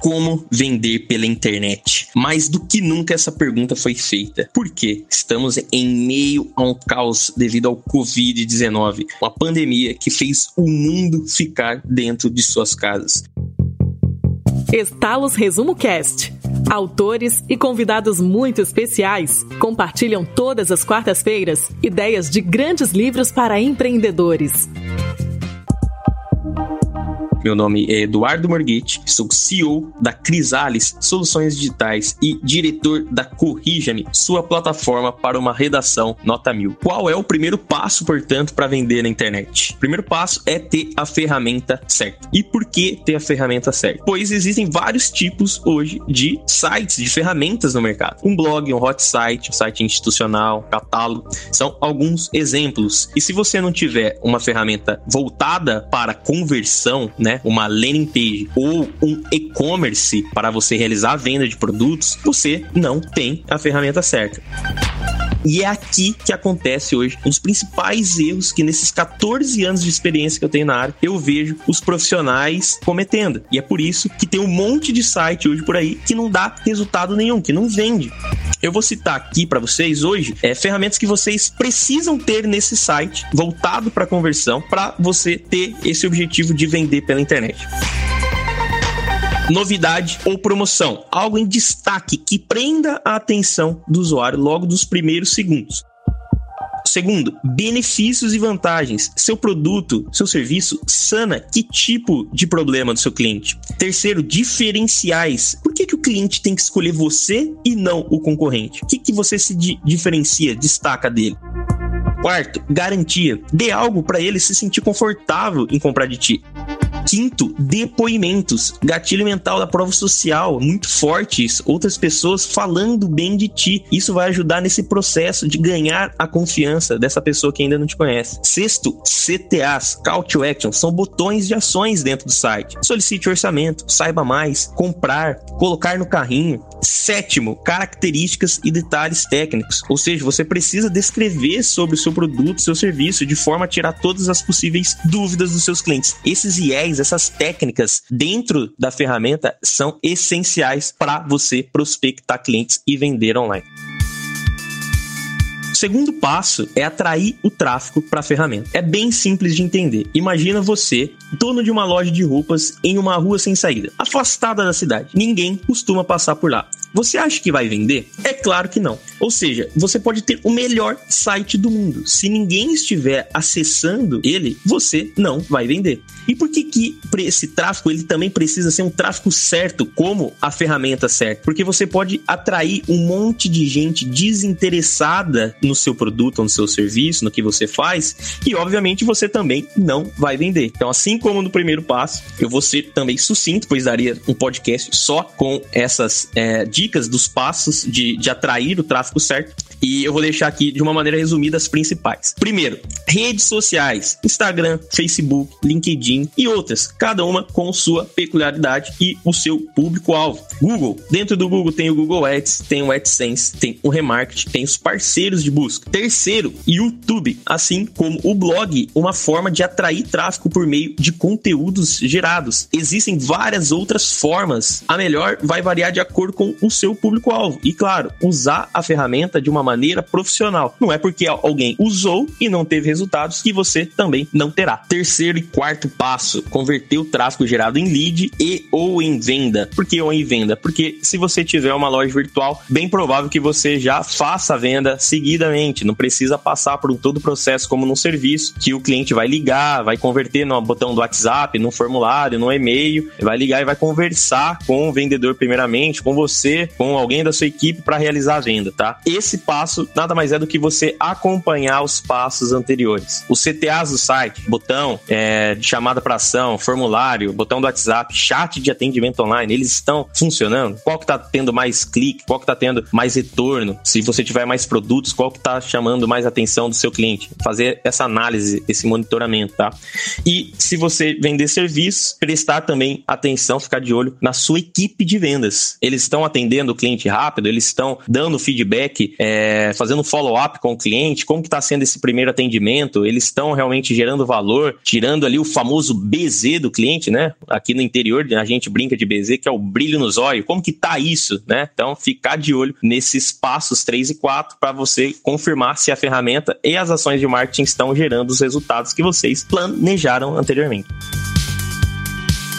Como vender pela internet? Mais do que nunca essa pergunta foi feita. Por quê? Estamos em meio a um caos devido ao Covid-19, uma pandemia que fez o mundo ficar dentro de suas casas. Estalos Resumo Cast. Autores e convidados muito especiais compartilham todas as quartas-feiras ideias de grandes livros para empreendedores. Meu nome é Eduardo Morghetti, sou CEO da Crisales Soluções Digitais e diretor da Corrija-me, sua plataforma para uma redação nota mil. Qual é o primeiro passo, portanto, para vender na internet? O primeiro passo é ter a ferramenta certa. E por que ter a ferramenta certa? Pois existem vários tipos hoje de sites, de ferramentas no mercado. Um blog, um hot site, um site institucional, catálogo, são alguns exemplos. E se você não tiver uma ferramenta voltada para conversão, né, né, uma landing page ou um e-commerce para você realizar a venda de produtos, você não tem a ferramenta certa. E é aqui que acontece hoje um dos principais erros que nesses 14 anos de experiência que eu tenho na área, eu vejo os profissionais cometendo. E é por isso que tem um monte de site hoje por aí que não dá resultado nenhum, que não vende. Eu vou citar aqui para vocês hoje é, ferramentas que vocês precisam ter nesse site voltado para conversão para você ter esse objetivo de vender pela internet novidade ou promoção, algo em destaque que prenda a atenção do usuário logo dos primeiros segundos. Segundo, benefícios e vantagens. Seu produto, seu serviço sana que tipo de problema do seu cliente? Terceiro, diferenciais. Por que, que o cliente tem que escolher você e não o concorrente? O que, que você se di diferencia, destaca dele? Quarto, garantia. Dê algo para ele se sentir confortável em comprar de ti. Quinto, depoimentos. Gatilho mental da prova social, muito fortes. Outras pessoas falando bem de ti. Isso vai ajudar nesse processo de ganhar a confiança dessa pessoa que ainda não te conhece. Sexto, CTAs, Call to Action, são botões de ações dentro do site. Solicite orçamento, saiba mais, comprar, colocar no carrinho. Sétimo, características e detalhes técnicos. Ou seja, você precisa descrever sobre o seu produto, seu serviço, de forma a tirar todas as possíveis dúvidas dos seus clientes. Esses IEs essas técnicas dentro da ferramenta são essenciais para você prospectar clientes e vender online. O segundo passo é atrair o tráfego para a ferramenta. É bem simples de entender. Imagina você, dono de uma loja de roupas em uma rua sem saída, afastada da cidade. Ninguém costuma passar por lá. Você acha que vai vender? É claro que não. Ou seja, você pode ter o melhor site do mundo. Se ninguém estiver acessando ele, você não vai vender. E por que que esse tráfego ele também precisa ser um tráfego certo, como a ferramenta certa? Porque você pode atrair um monte de gente desinteressada no seu produto, no seu serviço, no que você faz, e obviamente você também não vai vender. Então, assim como no primeiro passo, eu vou ser também sucinto, pois daria um podcast só com essas é, dicas dos passos de, de atrair o tráfego certo. E eu vou deixar aqui de uma maneira resumida as principais. Primeiro, redes sociais: Instagram, Facebook, LinkedIn e outras, cada uma com sua peculiaridade e o seu público-alvo. Google: dentro do Google tem o Google Ads, tem o AdSense, tem o Remarket, tem os parceiros de busca. Terceiro, YouTube, assim como o blog, uma forma de atrair tráfego por meio de conteúdos gerados. Existem várias outras formas. A melhor vai variar de acordo com o seu público-alvo. E claro, usar a ferramenta de uma maneira profissional. Não é porque alguém usou e não teve resultados que você também não terá. Terceiro e quarto passo: converter o tráfego gerado em lead e ou em venda. Por que ou em venda? Porque se você tiver uma loja virtual, bem provável que você já faça a venda seguidamente. Não precisa passar por todo o processo como num serviço que o cliente vai ligar, vai converter no botão do WhatsApp, no formulário, no e-mail, vai ligar e vai conversar com o vendedor primeiramente, com você, com alguém da sua equipe para realizar a venda, tá? Esse passo nada mais é do que você acompanhar os passos anteriores. Os CTAs do site, botão é, de chamada para ação, formulário, botão do WhatsApp, chat de atendimento online, eles estão funcionando? Qual que tá tendo mais clique? Qual que tá tendo mais retorno? Se você tiver mais produtos, qual que tá chamando mais atenção do seu cliente? Fazer essa análise, esse monitoramento, tá? E se você vender serviços, prestar também atenção, ficar de olho na sua equipe de vendas. Eles estão atendendo o cliente rápido, eles estão dando feedback é, fazendo follow-up com o cliente, como que está sendo esse primeiro atendimento, engajamento, eles estão realmente gerando valor, tirando ali o famoso BZ do cliente, né? Aqui no interior a gente brinca de BZ, que é o brilho nos olhos. Como que tá isso, né? Então, ficar de olho nesses passos 3 e 4 para você confirmar se a ferramenta e as ações de marketing estão gerando os resultados que vocês planejaram anteriormente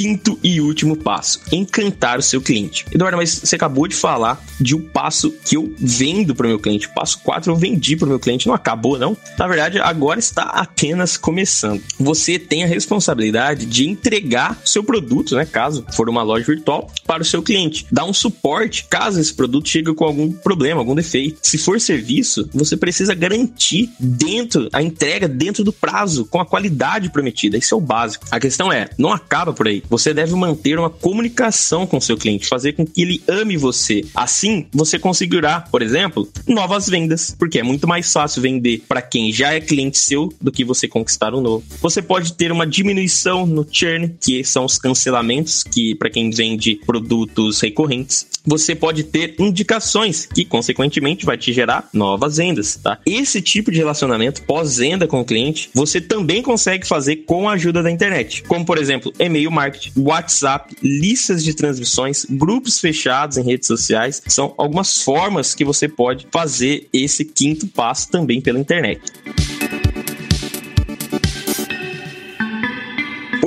quinto e último passo: encantar o seu cliente. Eduardo, mas você acabou de falar de um passo que eu vendo para o meu cliente. O passo 4 eu vendi para o meu cliente. Não acabou, não? Na verdade, agora está apenas começando. Você tem a responsabilidade de entregar seu produto, né? Caso for uma loja virtual, para o seu cliente. Dar um suporte caso esse produto chegue com algum problema, algum defeito. Se for serviço, você precisa garantir dentro a entrega dentro do prazo, com a qualidade prometida. Isso é o básico. A questão é, não acaba por aí você deve manter uma comunicação com seu cliente, fazer com que ele ame você. Assim, você conseguirá, por exemplo, novas vendas, porque é muito mais fácil vender para quem já é cliente seu do que você conquistar um novo. Você pode ter uma diminuição no churn, que são os cancelamentos, que para quem vende produtos recorrentes. Você pode ter indicações, que consequentemente vai te gerar novas vendas, tá? Esse tipo de relacionamento pós-venda com o cliente, você também consegue fazer com a ajuda da internet, como por exemplo, e-mail marketing WhatsApp, listas de transmissões, grupos fechados em redes sociais. São algumas formas que você pode fazer esse quinto passo também pela internet.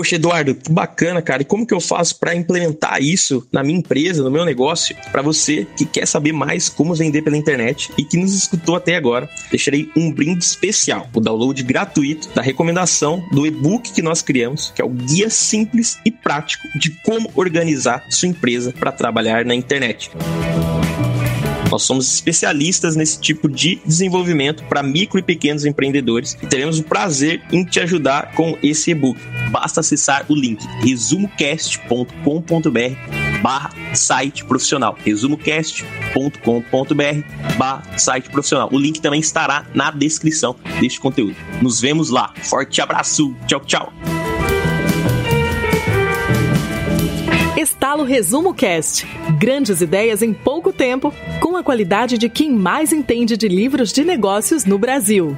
Poxa, Eduardo, que bacana, cara. E como que eu faço para implementar isso na minha empresa, no meu negócio? Para você que quer saber mais como vender pela internet e que nos escutou até agora, deixarei um brinde especial, o download gratuito da recomendação do e-book que nós criamos, que é o guia simples e prático de como organizar sua empresa para trabalhar na internet. Nós somos especialistas nesse tipo de desenvolvimento para micro e pequenos empreendedores e teremos o prazer em te ajudar com esse e-book. Basta acessar o link resumocast.com.br barra site profissional. resumocast.com.br barra site profissional. O link também estará na descrição deste conteúdo. Nos vemos lá. Forte abraço. Tchau, tchau. Estalo Resumo Cast. Grandes ideias em pouco tempo, com a qualidade de quem mais entende de livros de negócios no Brasil.